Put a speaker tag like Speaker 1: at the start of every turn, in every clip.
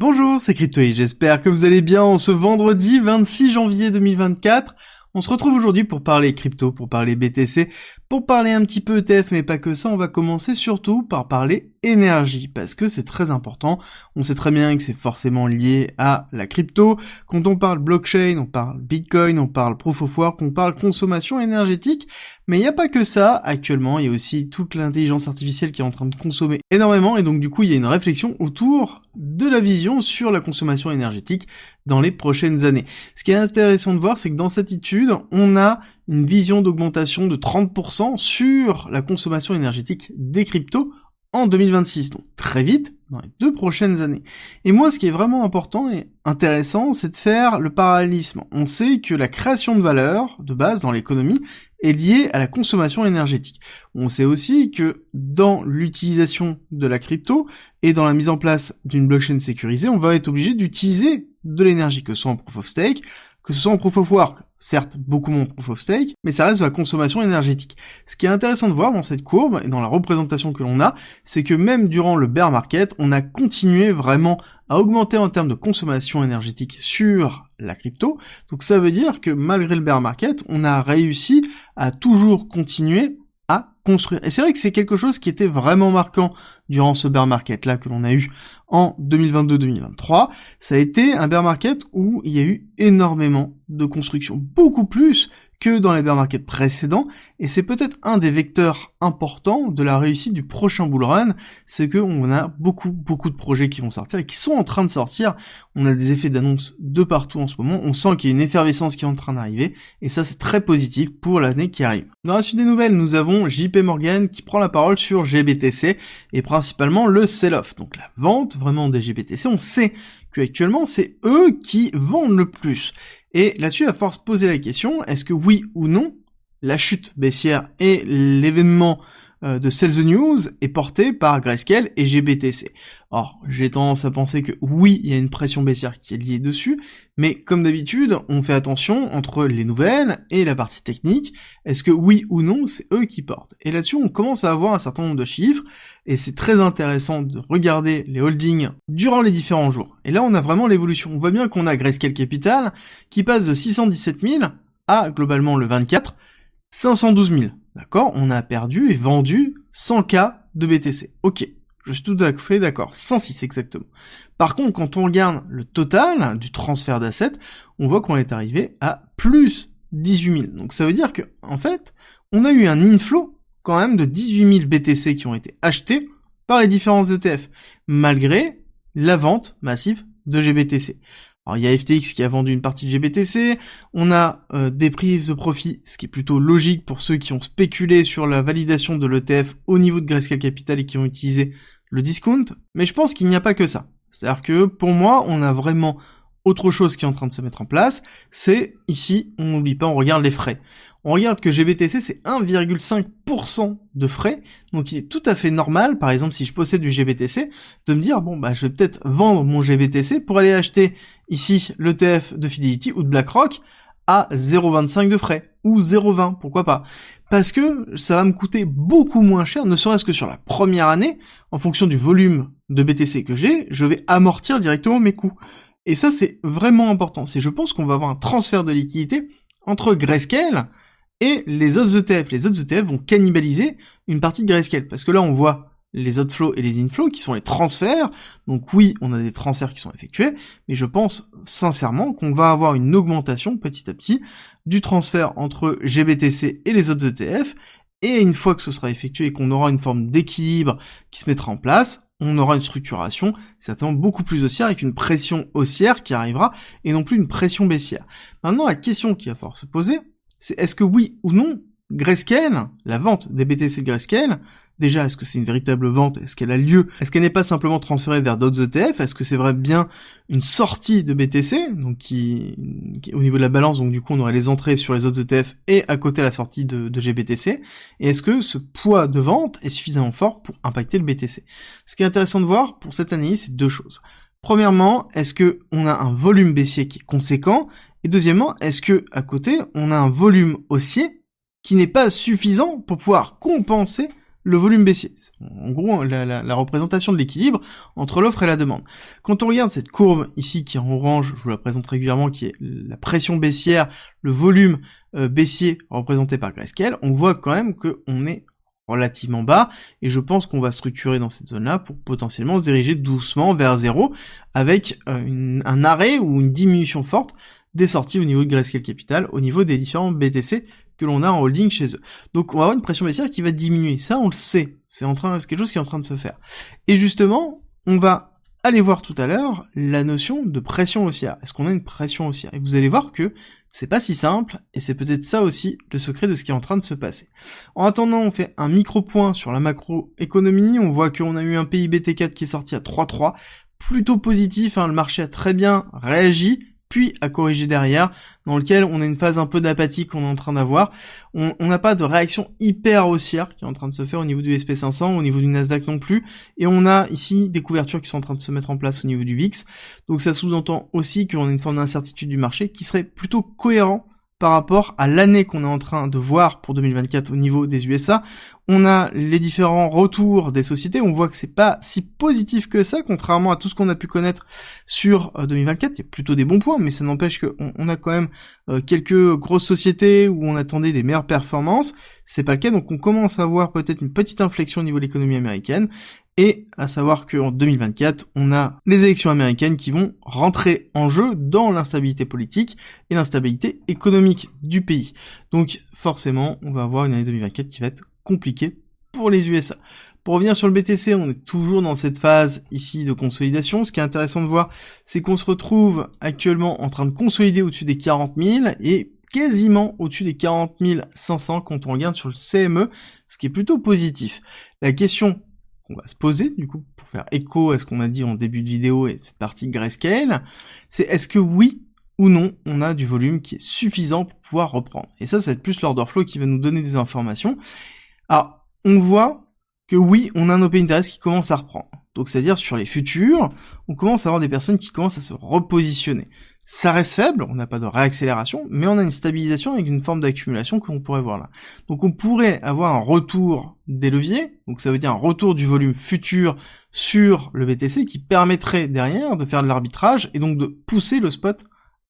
Speaker 1: Bonjour, c'est Cryptoïd, j'espère que vous allez bien en ce vendredi 26 janvier 2024. On se retrouve aujourd'hui pour parler crypto, pour parler BTC, pour parler un petit peu ETF, mais pas que ça, on va commencer surtout par parler énergie, parce que c'est très important. On sait très bien que c'est forcément lié à la crypto. Quand on parle blockchain, on parle bitcoin, on parle proof of work, on parle consommation énergétique, mais il n'y a pas que ça. Actuellement, il y a aussi toute l'intelligence artificielle qui est en train de consommer énormément, et donc du coup, il y a une réflexion autour de la vision sur la consommation énergétique dans les prochaines années. Ce qui est intéressant de voir, c'est que dans cette étude, on a une vision d'augmentation de 30% sur la consommation énergétique des cryptos en 2026, donc très vite, dans les deux prochaines années. Et moi, ce qui est vraiment important et intéressant, c'est de faire le parallélisme. On sait que la création de valeur, de base, dans l'économie, est liée à la consommation énergétique. On sait aussi que dans l'utilisation de la crypto et dans la mise en place d'une blockchain sécurisée, on va être obligé d'utiliser de l'énergie, que ce soit en proof of stake, que ce soit en proof of work, certes beaucoup moins proof of stake, mais ça reste de la consommation énergétique. Ce qui est intéressant de voir dans cette courbe et dans la représentation que l'on a, c'est que même durant le bear market, on a continué vraiment à augmenter en termes de consommation énergétique sur la crypto. Donc ça veut dire que malgré le bear market, on a réussi à toujours continuer Et c'est vrai que c'est quelque chose qui était vraiment marquant durant ce bear market là que l'on a eu en 2022-2023. Ça a été un bear market où il y a eu énormément de construction, beaucoup plus que dans les bear markets précédents, et c'est peut-être un des vecteurs importants de la réussite du prochain bull run, c'est que on a beaucoup, beaucoup de projets qui vont sortir et qui sont en train de sortir. On a des effets d'annonce de partout en ce moment, on sent qu'il y a une effervescence qui est en train d'arriver, et ça c'est très positif pour l'année qui arrive. Dans la suite des nouvelles, nous avons JP Morgan qui prend la parole sur GBTC, et principalement le sell-off, donc la vente vraiment des GBTC. On sait qu'actuellement c'est eux qui vendent le plus. Et là-dessus, à force poser la question, est-ce que oui ou non, la chute baissière et l'événement de Sell the News est porté par Grayscale et GBTC. Or, j'ai tendance à penser que oui, il y a une pression baissière qui est liée dessus, mais comme d'habitude, on fait attention entre les nouvelles et la partie technique. Est-ce que oui ou non, c'est eux qui portent? Et là-dessus, on commence à avoir un certain nombre de chiffres, et c'est très intéressant de regarder les holdings durant les différents jours. Et là, on a vraiment l'évolution. On voit bien qu'on a Grayscale Capital qui passe de 617 000 à, globalement, le 24, 512 000. D'accord? On a perdu et vendu 100K de BTC. Ok, je suis tout à fait d'accord. 106 exactement. Par contre, quand on regarde le total du transfert d'assets, on voit qu'on est arrivé à plus 18 000. Donc ça veut dire que, en fait, on a eu un inflow quand même de 18 000 BTC qui ont été achetés par les différents ETF, malgré la vente massive de GBTC. Alors il y a FTX qui a vendu une partie de GBTC, on a euh, des prises de profit, ce qui est plutôt logique pour ceux qui ont spéculé sur la validation de l'ETF au niveau de Grayscale Capital et qui ont utilisé le discount, mais je pense qu'il n'y a pas que ça. C'est-à-dire que pour moi, on a vraiment autre chose qui est en train de se mettre en place, c'est ici, on n'oublie pas, on regarde les frais. On regarde que GBTC c'est 1,5% de frais, donc il est tout à fait normal, par exemple si je possède du GBTC, de me dire bon bah je vais peut-être vendre mon GBTC pour aller acheter ici l'ETF de Fidelity ou de BlackRock à 0,25 de frais ou 0,20, pourquoi pas Parce que ça va me coûter beaucoup moins cher, ne serait-ce que sur la première année, en fonction du volume de BTC que j'ai, je vais amortir directement mes coûts. Et ça, c'est vraiment important. C'est, je pense qu'on va avoir un transfert de liquidité entre Grayscale et les autres ETF. Les autres ETF vont cannibaliser une partie de Grayscale. Parce que là, on voit les outflows et les inflows qui sont les transferts. Donc oui, on a des transferts qui sont effectués, mais je pense sincèrement qu'on va avoir une augmentation petit à petit du transfert entre GBTC et les autres ETF. Et une fois que ce sera effectué et qu'on aura une forme d'équilibre qui se mettra en place, on aura une structuration certainement beaucoup plus haussière avec une pression haussière qui arrivera et non plus une pression baissière. Maintenant, la question qui va falloir se poser, c'est est-ce que oui ou non, Grayscale, la vente des BTC de Grayscale, Déjà, est-ce que c'est une véritable vente? Est-ce qu'elle a lieu? Est-ce qu'elle n'est pas simplement transférée vers d'autres ETF Est-ce que c'est vrai bien une sortie de BTC, donc qui, au niveau de la balance, donc du coup on aurait les entrées sur les autres ETF et à côté la sortie de, de GBTC Et est-ce que ce poids de vente est suffisamment fort pour impacter le BTC Ce qui est intéressant de voir pour cette année, c'est deux choses. Premièrement, est-ce que on a un volume baissier qui est conséquent? Et deuxièmement, est-ce que à côté on a un volume haussier qui n'est pas suffisant pour pouvoir compenser le volume baissier? En gros, la, la représentation de l'équilibre entre l'offre et la demande. Quand on regarde cette courbe ici qui est en orange, je vous la présente régulièrement, qui est la pression baissière, le volume euh, baissier représenté par Grayscale, on voit quand même qu'on est relativement bas, et je pense qu'on va structurer dans cette zone-là pour potentiellement se diriger doucement vers zéro, avec euh, un arrêt ou une diminution forte des sorties au niveau de Grayscale Capital, au niveau des différents BTC que l'on a en holding chez eux. Donc on va avoir une pression baissière qui va diminuer. Ça, on le sait. C'est en train, c'est quelque chose qui est en train de se faire. Et justement, on va aller voir tout à l'heure la notion de pression haussière. Est-ce qu'on a une pression haussière? Et vous allez voir que c'est pas si simple, et c'est peut-être ça aussi le secret de ce qui est en train de se passer. En attendant, on fait un micro-point sur la macroéconomie, on voit qu'on a eu un PIB T4 qui est sorti à 3,3, plutôt positif, hein, le marché a très bien réagi, puis à corriger derrière, dans lequel on a une phase un peu d'apathie qu'on est en train d'avoir. On n'a pas de réaction hyper haussière qui est en train de se faire au niveau du SP500, au niveau du Nasdaq non plus, et on a ici des couvertures qui sont en train de se mettre en place au niveau du VIX. Donc ça sous-entend aussi qu'on a une forme d'incertitude du marché qui serait plutôt cohérent par rapport à l'année qu'on est en train de voir pour 2024 au niveau des USA. On a les différents retours des sociétés, on voit que c'est pas si positif que ça, contrairement à tout ce qu'on a pu connaître sur 2024. Euh, il y a plutôt des bons points, mais ça n'empêche qu'on on a quand même euh, quelques grosses sociétés où on attendait des meilleures performances. C'est pas le cas, donc on commence à voir peut-être une petite inflexion au niveau de l'économie américaine. Et à savoir qu'en 2024, on a les élections américaines qui vont rentrer en jeu dans l'instabilité politique et l'instabilité économique du pays. Donc forcément, on va avoir une année 2024 qui va être compliquée pour les USA. Pour revenir sur le BTC, on est toujours dans cette phase ici de consolidation. Ce qui est intéressant de voir, c'est qu'on se retrouve actuellement en train de consolider au-dessus des 40 000 et quasiment au-dessus des 40 500 quand on regarde sur le CME, ce qui est plutôt positif. La question on va se poser, du coup, pour faire écho à ce qu'on a dit en début de vidéo et cette partie grayscale, c'est est-ce que oui ou non, on a du volume qui est suffisant pour pouvoir reprendre. Et ça, c'est plus l'order flow qui va nous donner des informations. Alors, on voit que oui, on a un open interest qui commence à reprendre. Donc, c'est-à-dire sur les futurs, on commence à avoir des personnes qui commencent à se repositionner. Ça reste faible, on n'a pas de réaccélération, mais on a une stabilisation avec une forme d'accumulation que l'on pourrait voir là. Donc on pourrait avoir un retour des leviers, donc ça veut dire un retour du volume futur sur le BTC qui permettrait derrière de faire de l'arbitrage et donc de pousser le spot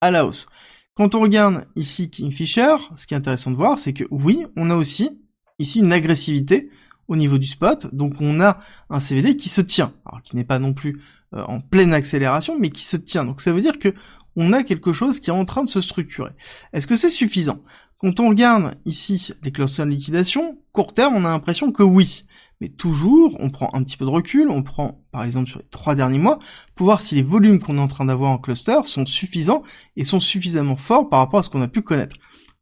Speaker 1: à la hausse. Quand on regarde ici Kingfisher, ce qui est intéressant de voir, c'est que oui, on a aussi ici une agressivité au niveau du spot, donc on a un CVD qui se tient, alors qui n'est pas non plus euh, en pleine accélération, mais qui se tient. Donc ça veut dire que on a quelque chose qui est en train de se structurer. Est-ce que c'est suffisant? Quand on regarde ici les clusters de liquidation, court terme, on a l'impression que oui. Mais toujours, on prend un petit peu de recul, on prend par exemple sur les trois derniers mois, pour voir si les volumes qu'on est en train d'avoir en cluster sont suffisants et sont suffisamment forts par rapport à ce qu'on a pu connaître.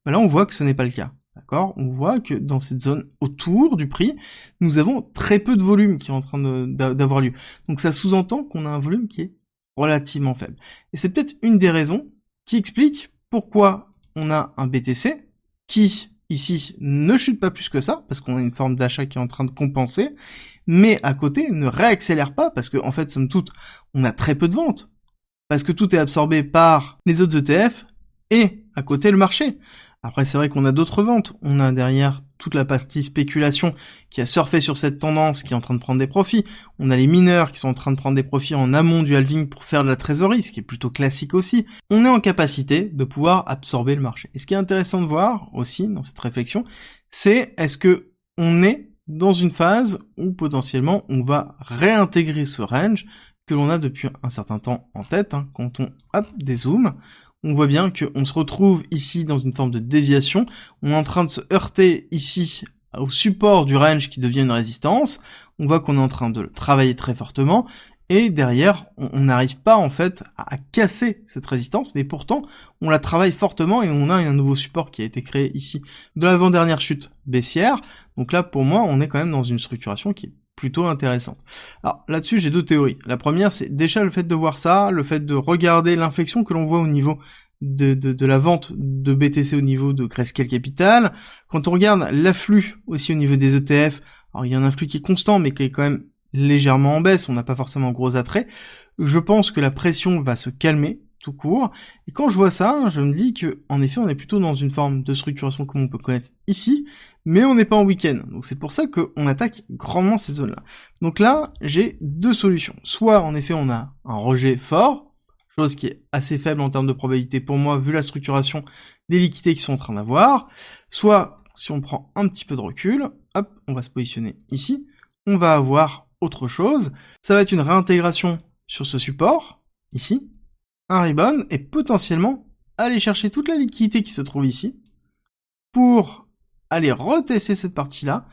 Speaker 1: Là, on voit que ce n'est pas le cas. D'accord? On voit que dans cette zone autour du prix, nous avons très peu de volume qui est en train d'avoir lieu. Donc ça sous-entend qu'on a un volume qui est relativement faible. Et c'est peut-être une des raisons qui explique pourquoi on a un BTC qui, ici, ne chute pas plus que ça, parce qu'on a une forme d'achat qui est en train de compenser, mais à côté ne réaccélère pas, parce qu'en en fait, somme toute, on a très peu de ventes, parce que tout est absorbé par les autres ETF, et à côté le marché. Après, c'est vrai qu'on a d'autres ventes. On a derrière toute la partie spéculation qui a surfé sur cette tendance, qui est en train de prendre des profits. On a les mineurs qui sont en train de prendre des profits en amont du halving pour faire de la trésorerie, ce qui est plutôt classique aussi. On est en capacité de pouvoir absorber le marché. Et ce qui est intéressant de voir aussi dans cette réflexion, c'est est-ce que on est dans une phase où potentiellement on va réintégrer ce range que l'on a depuis un certain temps en tête, hein, quand on hop, dézoome, on voit bien qu'on se retrouve ici dans une forme de déviation. On est en train de se heurter ici au support du range qui devient une résistance. On voit qu'on est en train de travailler très fortement. Et derrière, on n'arrive pas en fait à casser cette résistance, mais pourtant on la travaille fortement et on a un nouveau support qui a été créé ici de l'avant-dernière chute baissière. Donc là, pour moi, on est quand même dans une structuration qui est plutôt intéressante. Alors là-dessus, j'ai deux théories. La première, c'est déjà le fait de voir ça, le fait de regarder l'inflexion que l'on voit au niveau de, de, la vente de BTC au niveau de Grayscale Capital. Quand on regarde l'afflux aussi au niveau des ETF, alors il y a un afflux qui est constant mais qui est quand même légèrement en baisse, on n'a pas forcément gros attrait. Je pense que la pression va se calmer tout court. Et quand je vois ça, je me dis que, en effet, on est plutôt dans une forme de structuration comme on peut connaître ici, mais on n'est pas en week-end. Donc c'est pour ça qu'on attaque grandement cette zone-là. Donc là, j'ai deux solutions. Soit, en effet, on a un rejet fort, chose qui est assez faible en termes de probabilité pour moi, vu la structuration des liquidités qui sont en train d'avoir. Soit, si on prend un petit peu de recul, hop, on va se positionner ici, on va avoir autre chose. Ça va être une réintégration sur ce support, ici, un ribbon, et potentiellement aller chercher toute la liquidité qui se trouve ici, pour aller retester cette partie-là,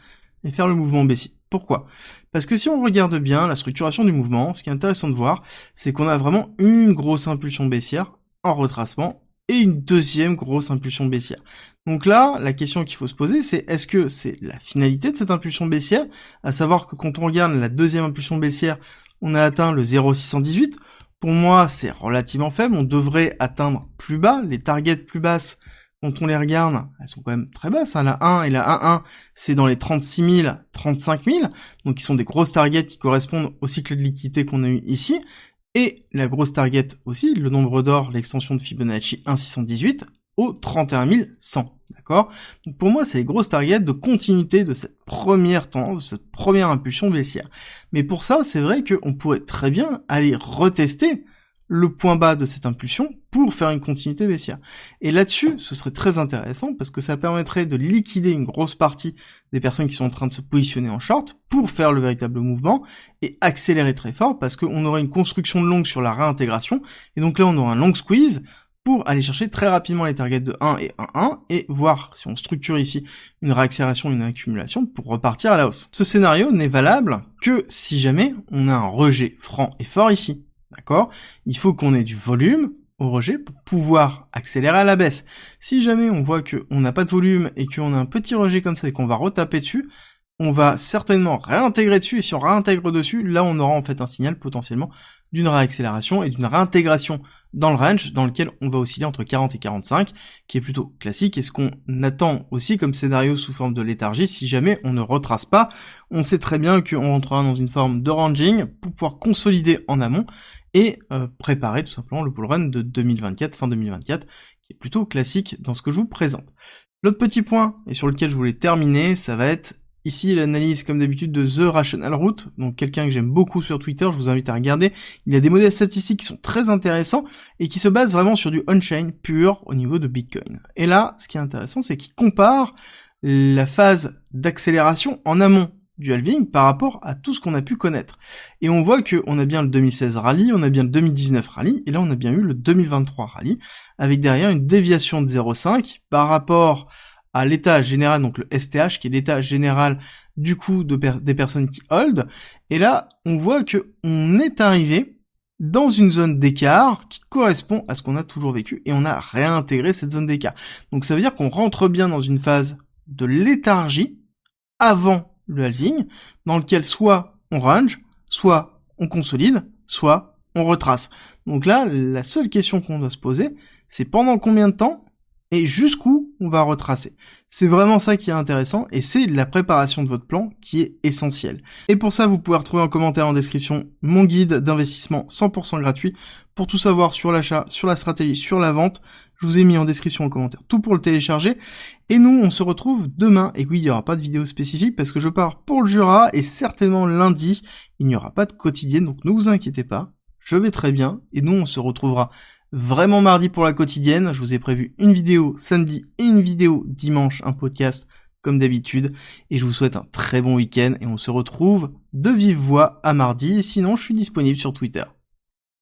Speaker 1: et faire le mouvement baissier. Pourquoi? Parce que si on regarde bien la structuration du mouvement, ce qui est intéressant de voir, c'est qu'on a vraiment une grosse impulsion baissière en retracement et une deuxième grosse impulsion baissière. Donc là, la question qu'il faut se poser, c'est est-ce que c'est la finalité de cette impulsion baissière, à savoir que quand on regarde la deuxième impulsion baissière, on a atteint le 0,618. Pour moi, c'est relativement faible. On devrait atteindre plus bas. Les targets plus basses, quand on les regarde, elles sont quand même très basses. Hein. La 1 et la 1.1, c'est dans les 36 000, 35 000. Donc, ils sont des grosses targets qui correspondent au cycle de liquidité qu'on a eu ici. Et la grosse target aussi, le nombre d'or, l'extension de Fibonacci 1,618 au 31 100. D'accord? Donc pour moi, c'est les grosses targets de continuité de cette première tendance, de cette première impulsion baissière. Mais pour ça, c'est vrai qu'on pourrait très bien aller retester le point bas de cette impulsion pour faire une continuité baissière. Et là-dessus, ce serait très intéressant parce que ça permettrait de liquider une grosse partie des personnes qui sont en train de se positionner en short pour faire le véritable mouvement et accélérer très fort parce qu'on aurait une construction longue sur la réintégration et donc là on aura un long squeeze pour aller chercher très rapidement les targets de 1 et 1-1 et voir si on structure ici une réaccélération, une accumulation pour repartir à la hausse. Ce scénario n'est valable que si jamais on a un rejet franc et fort ici. D'accord? Il faut qu'on ait du volume au rejet pour pouvoir accélérer à la baisse. Si jamais on voit qu'on n'a pas de volume et qu'on a un petit rejet comme ça et qu'on va retaper dessus, on va certainement réintégrer dessus et si on réintègre dessus, là on aura en fait un signal potentiellement d'une réaccélération et d'une réintégration dans le range dans lequel on va osciller entre 40 et 45, qui est plutôt classique, et ce qu'on attend aussi comme scénario sous forme de léthargie, si jamais on ne retrace pas, on sait très bien qu'on rentrera dans une forme de ranging pour pouvoir consolider en amont et euh, préparer tout simplement le bull run de 2024, fin 2024, qui est plutôt classique dans ce que je vous présente. L'autre petit point, et sur lequel je voulais terminer, ça va être Ici, l'analyse, comme d'habitude, de The Rational Root, donc quelqu'un que j'aime beaucoup sur Twitter, je vous invite à regarder. Il y a des modèles statistiques qui sont très intéressants et qui se basent vraiment sur du on-chain pur au niveau de Bitcoin. Et là, ce qui est intéressant, c'est qu'il compare la phase d'accélération en amont du halving par rapport à tout ce qu'on a pu connaître. Et on voit qu'on a bien le 2016 rallye, on a bien le 2019 rallye, et là on a bien eu le 2023 rallye, avec derrière une déviation de 0,5 par rapport à l'état général, donc le STH, qui est l'état général du coup de des personnes qui hold. Et là, on voit que on est arrivé dans une zone d'écart qui correspond à ce qu'on a toujours vécu et on a réintégré cette zone d'écart. Donc ça veut dire qu'on rentre bien dans une phase de léthargie avant le halving, dans lequel soit on range, soit on consolide, soit on retrace. Donc là, la seule question qu'on doit se poser, c'est pendant combien de temps et jusqu'où on va retracer. C'est vraiment ça qui est intéressant et c'est la préparation de votre plan qui est essentielle. Et pour ça, vous pouvez retrouver en commentaire en description mon guide d'investissement 100% gratuit pour tout savoir sur l'achat, sur la stratégie, sur la vente. Je vous ai mis en description en commentaire tout pour le télécharger. Et nous, on se retrouve demain. Et oui, il n'y aura pas de vidéo spécifique parce que je pars pour le Jura et certainement lundi, il n'y aura pas de quotidienne. Donc ne vous inquiétez pas. Je vais très bien et nous, on se retrouvera vraiment mardi pour la quotidienne. Je vous ai prévu une vidéo samedi et une vidéo dimanche, un podcast comme d'habitude. Et je vous souhaite un très bon week-end et on se retrouve de vive voix à mardi. Sinon, je suis disponible sur Twitter.